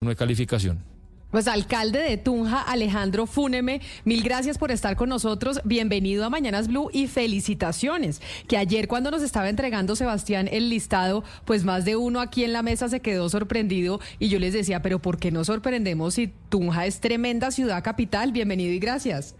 no hay calificación. Pues alcalde de Tunja, Alejandro Fúneme, mil gracias por estar con nosotros. Bienvenido a Mañanas Blue y felicitaciones. Que ayer cuando nos estaba entregando Sebastián el listado, pues más de uno aquí en la mesa se quedó sorprendido y yo les decía, pero ¿por qué no sorprendemos si Tunja es tremenda ciudad capital? Bienvenido y gracias.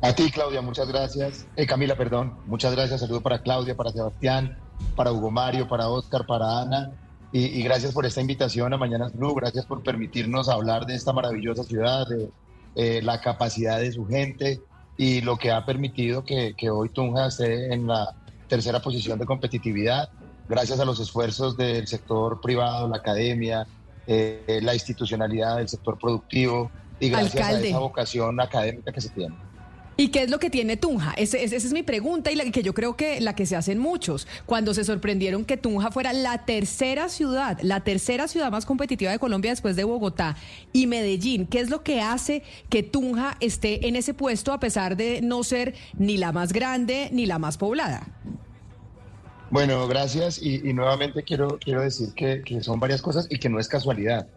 A ti, Claudia, muchas gracias. Eh, Camila, perdón. Muchas gracias. Saludo para Claudia, para Sebastián, para Hugo Mario, para Oscar, para Ana. Y, gracias por esta invitación a Mañanas Blue, gracias por permitirnos hablar de esta maravillosa ciudad, de eh, la capacidad de su gente y lo que ha permitido que, hoy Tunja esté en la tercera posición de competitividad, gracias a los esfuerzos del sector privado, la academia, eh, la institucionalidad del sector productivo y gracias a esa vocación académica que se tiene. ¿Y qué es lo que tiene Tunja? esa es mi pregunta y la que yo creo que la que se hacen muchos. Cuando se sorprendieron que Tunja fuera la tercera ciudad, la tercera ciudad más competitiva de Colombia después de Bogotá y Medellín, ¿qué es lo que hace que Tunja esté en ese puesto a pesar de no ser ni la más grande ni la más poblada? Bueno, gracias y, nuevamente quiero, quiero decir que, son varias cosas y que no es casualidad.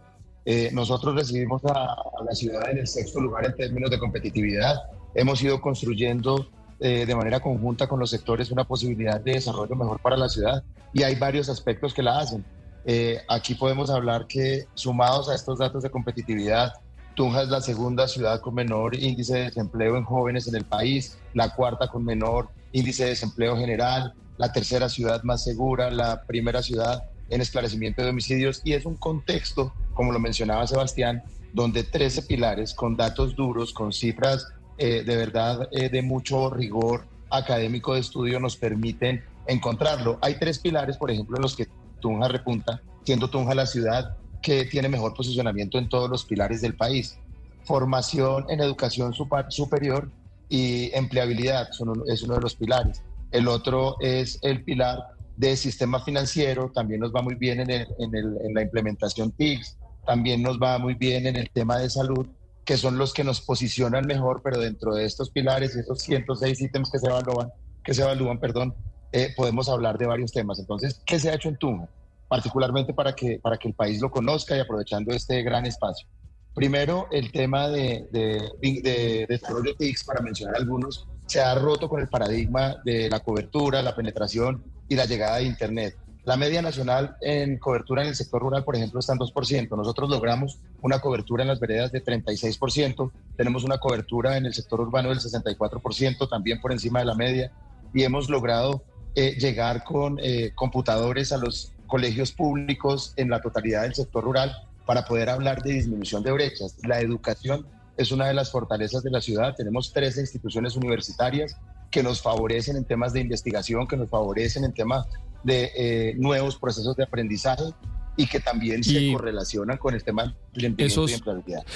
Eh, nosotros recibimos a la ciudad en el sexto lugar en términos de competitividad hemos ido construyendo eh, de manera conjunta con los sectores una posibilidad de desarrollo mejor para la ciudad y hay varios aspectos que la hacen. Eh, aquí podemos hablar que sumados a estos datos de competitividad, Tunja es la segunda ciudad con menor índice de desempleo en jóvenes en el país, la cuarta con menor índice de desempleo general, la tercera ciudad más segura, la primera ciudad en esclarecimiento de homicidios y es un contexto, como lo mencionaba Sebastián, donde 13 pilares con datos duros, con cifras eh, de verdad eh, de mucho rigor académico de estudio nos permiten encontrarlo. Hay tres pilares, por ejemplo, en los que Tunja repunta, siendo Tunja la ciudad que tiene mejor posicionamiento en todos los pilares del país. Formación en educación superior y empleabilidad es uno de los pilares. El otro es el pilar de sistema financiero, también nos va muy bien en, en la implementación TICS, también nos va muy bien en el tema de salud que son los que nos posicionan mejor, pero dentro de estos pilares y esos 106 ítems que se evalúan, que se evalúan, perdón, eh, podemos hablar de varios temas. Entonces, ¿qué se ha hecho en Tunja? Particularmente para que, para que el país lo conozca y aprovechando este gran espacio. Primero, el tema de, de, de desarrollo TICS, para mencionar algunos, se ha roto con el paradigma de la cobertura, la penetración y la llegada de Internet. La media nacional en cobertura en el sector rural, por ejemplo, está en 2%. Nosotros logramos una cobertura en las veredas de 36%. Tenemos una cobertura en el sector urbano del 64%, también por encima de la media. Y hemos logrado eh, llegar con eh, computadores a los colegios públicos en la totalidad del sector rural para poder hablar de disminución de brechas. La educación es una de las fortalezas de la ciudad. Tenemos 13 instituciones universitarias que nos favorecen en temas de investigación, que nos favorecen en temas de eh, nuevos procesos de aprendizaje y que también se correlacionan con el tema esos.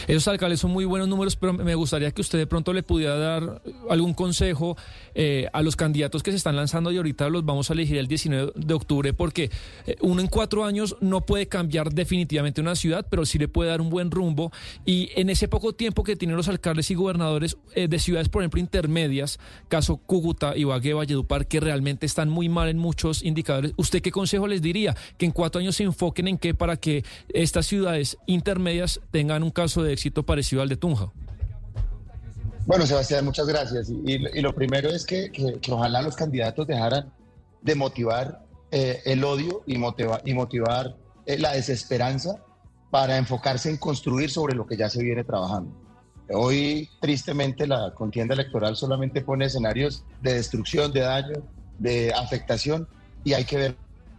Esos alcaldes son muy buenos números, pero me gustaría que usted de pronto le pudiera dar algún consejo eh, a los candidatos que se están lanzando y ahorita los vamos a elegir el 19 de octubre, porque eh, uno en cuatro años no puede cambiar definitivamente una ciudad, pero sí le puede dar un buen rumbo. Y en ese poco tiempo que tienen los alcaldes y gobernadores eh, de ciudades, por ejemplo, intermedias, caso Cúcuta, Ibagué, Valledupar, que realmente están muy mal en muchos indicadores, ¿usted qué consejo les diría? Que en cuatro años se enfoquen en qué para que estas ciudades intermedias tengan un caso de éxito parecido al de Tunja. Bueno, Sebastián, muchas gracias. Y, lo primero es que, ojalá los candidatos dejaran de motivar eh, el odio y, y motivar eh, la desesperanza para enfocarse en construir sobre lo que ya se viene trabajando. Hoy, tristemente, la contienda electoral solamente pone escenarios de destrucción, de daño, de afectación, y hay que ver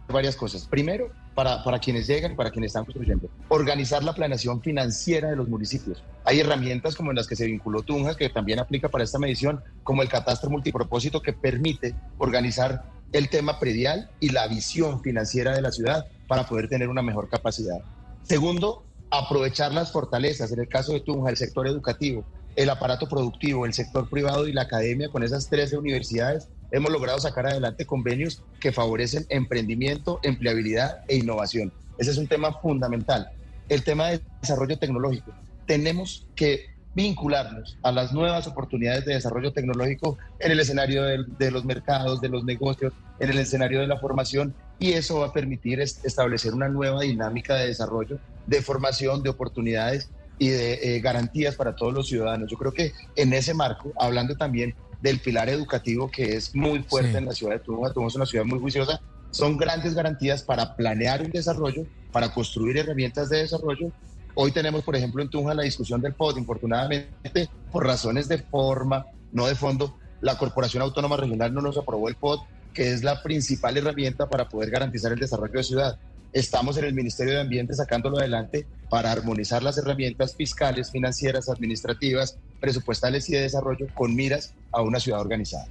varias cosas. Primero, para, para quienes llegan y para quienes están construyendo. Organizar la planeación financiera de los municipios. Hay herramientas como en las que se vinculó Tunja, que también aplica para esta medición, como el catastro multipropósito, que permite organizar el tema predial y la visión financiera de la ciudad para poder tener una mejor capacidad. Segundo, aprovechar las fortalezas, en el caso de Tunja, el sector educativo, el aparato productivo, el sector privado y la academia con esas 13 universidades hemos logrado sacar adelante convenios que favorecen emprendimiento, empleabilidad e innovación. Ese es un tema fundamental. El tema de desarrollo tecnológico. Tenemos que vincularnos a las nuevas oportunidades de desarrollo tecnológico en el escenario de, los mercados, de los negocios, en el escenario de la formación y eso va a permitir establecer una nueva dinámica de desarrollo, de formación, de oportunidades y de eh, garantías para todos los ciudadanos. Yo creo que en ese marco, hablando también del pilar educativo que es muy fuerte en la ciudad de Tunja, Tunja es una ciudad muy juiciosa, son grandes garantías para planear un desarrollo, para construir herramientas de desarrollo. Hoy tenemos, por ejemplo, en Tunja la discusión del POD, infortunadamente, por razones de forma, no de fondo, la Corporación Autónoma Regional no nos aprobó el POD, que es la principal herramienta para poder garantizar el desarrollo de ciudad. Estamos en el Ministerio de Ambiente sacándolo adelante para armonizar las herramientas fiscales, financieras, administrativas, presupuestales y de desarrollo con miras a una ciudad organizada.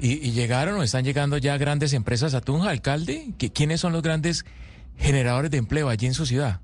¿Y, llegaron o están llegando ya grandes empresas a Tunja, alcalde? ¿Quiénes son los grandes generadores de empleo allí en su ciudad?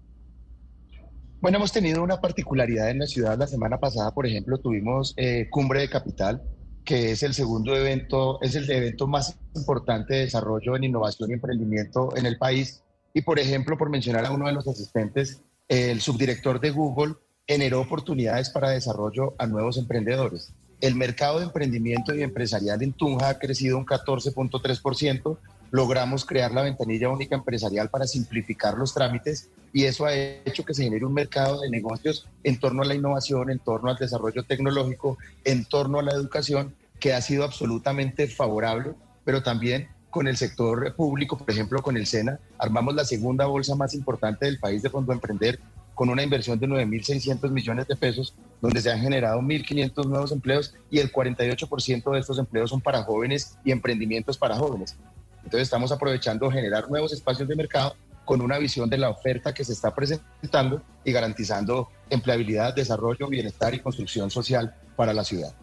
Bueno, hemos tenido una particularidad en la ciudad. La semana pasada, por ejemplo, tuvimos eh, Cumbre de Capital, que es el segundo evento, es el evento más importante de desarrollo en innovación y emprendimiento en el país. Y, por ejemplo, por mencionar a uno de los asistentes, el subdirector de Google generó oportunidades para desarrollo a nuevos emprendedores. El mercado de emprendimiento y empresarial en Tunja ha crecido un 14.3%. Logramos crear la ventanilla única empresarial para simplificar los trámites y eso ha hecho que se genere un mercado de negocios en torno a la innovación, en torno al desarrollo tecnológico, en torno a la educación, que ha sido absolutamente favorable, pero también con el sector público, por ejemplo, con el SENA, armamos la segunda bolsa más importante del país de Fondo Emprender con una inversión de 9.600 millones de pesos, donde se han generado 1.500 nuevos empleos y el 48% de estos empleos son para jóvenes y emprendimientos para jóvenes. Entonces estamos aprovechando generar nuevos espacios de mercado con una visión de la oferta que se está presentando y garantizando empleabilidad, desarrollo, bienestar y construcción social para la ciudad.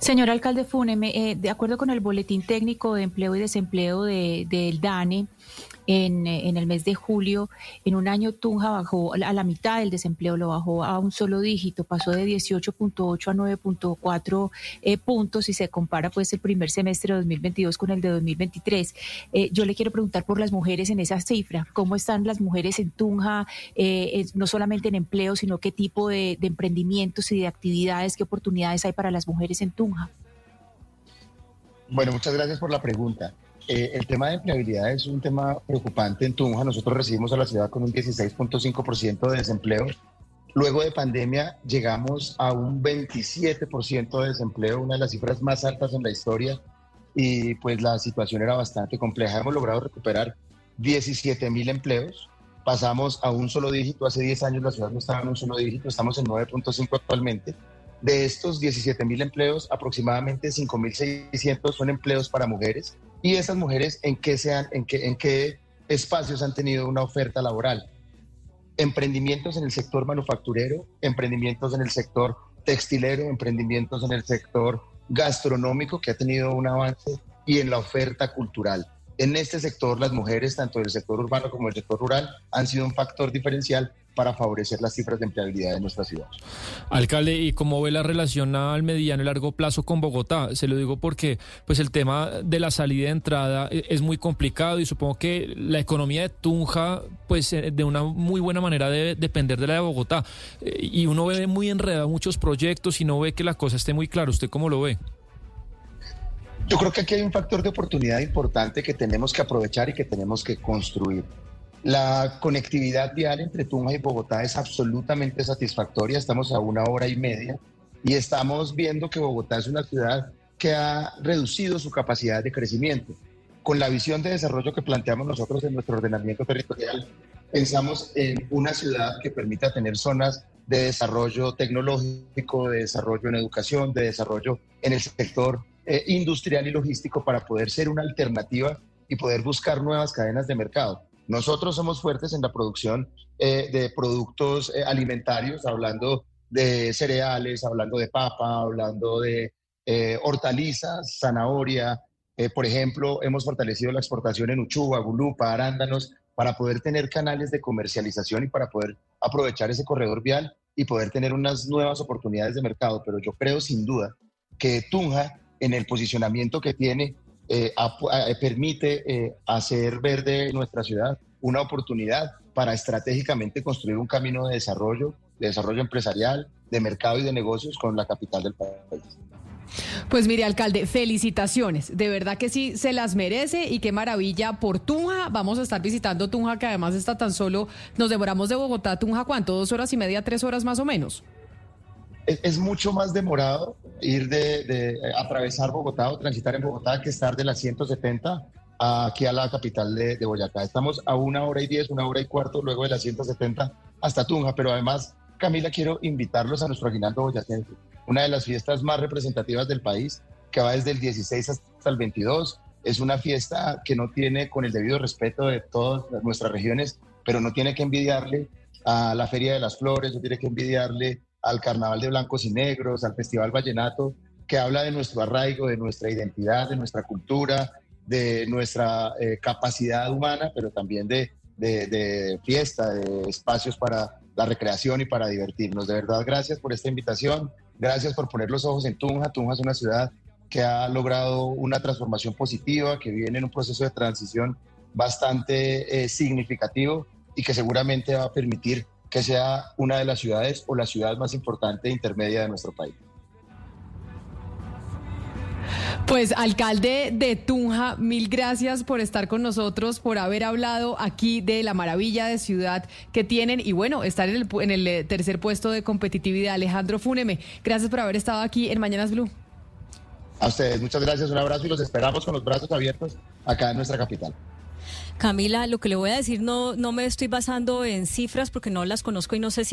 Señor alcalde Fúneme, eh, de acuerdo con el boletín técnico de empleo y desempleo del DANE, en, en, el mes de julio. En un año Tunja bajó a la mitad del desempleo, lo bajó a un solo dígito, pasó de 18.8 a 9.4 eh, puntos y se compara pues el primer semestre de 2022 con el de 2023. Eh, yo le quiero preguntar por las mujeres en esa cifra, ¿cómo están las mujeres en Tunja, eh, no solamente en empleo, sino qué tipo de emprendimientos y de actividades, qué oportunidades hay para las mujeres en Tunja? Bueno, muchas gracias por la pregunta. Eh, el tema de empleabilidad es un tema preocupante en Tunja. Nosotros recibimos a la ciudad con un 16.5% de desempleo. Luego de pandemia llegamos a un 27% de desempleo, una de las cifras más altas en la historia, y pues la situación era bastante compleja. Hemos logrado recuperar 17 mil empleos. Pasamos a un solo dígito. Hace 10 años la ciudad no estaba en un solo dígito, estamos en 9.5 actualmente. De estos 17 mil empleos, aproximadamente 5.600 son empleos para mujeres y esas mujeres en qué, sean, en, qué, en qué espacios han tenido una oferta laboral. Emprendimientos en el sector manufacturero, emprendimientos en el sector textilero, emprendimientos en el sector gastronómico que ha tenido un avance y en la oferta cultural. En este sector, las mujeres, tanto del sector urbano como del sector rural, han sido un factor diferencial para favorecer las cifras de empleabilidad de nuestra ciudad. Alcalde, ¿y cómo ve la relación al mediano y largo plazo con Bogotá? Se lo digo porque pues el tema de la salida y entrada e, es muy complicado y supongo que la economía de Tunja pues eh, de una muy buena manera debe depender de la de Bogotá. Eh, y uno ve muy enredado muchos proyectos y no ve que la cosa esté muy clara. ¿Usted cómo lo ve? Yo creo que aquí hay un factor de oportunidad importante que tenemos que aprovechar y que tenemos que construir. La conectividad vial entre Tunja y Bogotá es absolutamente satisfactoria. Estamos a una hora y media y estamos viendo que Bogotá es una ciudad que ha reducido su capacidad de crecimiento. Con la visión de desarrollo que planteamos nosotros en nuestro ordenamiento territorial, pensamos en una ciudad que permita tener zonas de desarrollo tecnológico, de desarrollo en educación, de desarrollo en el sector eh, industrial y logístico para poder ser una alternativa y poder buscar nuevas cadenas de mercado. Nosotros somos fuertes en la producción eh, de productos eh, alimentarios, hablando de cereales, hablando de papa, hablando de eh, hortalizas, zanahoria. por ejemplo, hemos fortalecido la exportación en Uchuva, Gulupa, arándanos, para poder tener canales de comercialización y para poder aprovechar ese corredor vial y poder tener unas nuevas oportunidades de mercado. Pero yo creo sin duda que Tunja, en el posicionamiento que tiene, eh, eh, permite eh, hacer verde nuestra ciudad una oportunidad para estratégicamente construir un camino de desarrollo, de desarrollo empresarial, de mercado y de negocios con la capital del país. Pues mire, alcalde, felicitaciones. De verdad que sí, se las merece y qué maravilla por Tunja. Vamos a estar visitando Tunja, que además está tan solo, nos demoramos de Bogotá a Tunja, ¿cuánto? ¿Dos horas y media, tres horas más o menos? Es, mucho más demorado ir de, atravesar Bogotá o transitar en Bogotá que estar de las 170 aquí a la capital de, de, Boyacá. Estamos a una hora y diez, una hora y cuarto luego de las 170 hasta Tunja, pero además, Camila, quiero invitarlos a nuestro aguinaldo boyacense una de las fiestas más representativas del país, que va desde el 16 hasta el 22. Es una fiesta que no tiene, con el debido respeto de todas nuestras regiones, pero no tiene que envidiarle a la Feria de las Flores, no tiene que envidiarle al Carnaval de Blancos y Negros, al Festival Vallenato, que habla de nuestro arraigo, de nuestra identidad, de nuestra cultura, de nuestra eh, capacidad humana, pero también de, de fiesta, de espacios para la recreación y para divertirnos. De verdad, gracias por esta invitación. Gracias por poner los ojos en Tunja. Tunja es una ciudad que ha logrado una transformación positiva, que viene en un proceso de transición bastante eh, significativo y que seguramente va a permitir que sea una de las ciudades o la ciudad más importante e intermedia de nuestro país. Pues alcalde de Tunja, mil gracias por estar con nosotros, por haber hablado aquí de la maravilla de ciudad que tienen y bueno, estar en el, en el eh, tercer puesto de competitividad. Alejandro Fúneme, gracias por haber estado aquí en Mañanas Blue. A ustedes, muchas gracias, un abrazo y los esperamos con los brazos abiertos acá en nuestra capital. Camila, lo que le voy a decir no, no me estoy basando en cifras porque no las conozco y no sé si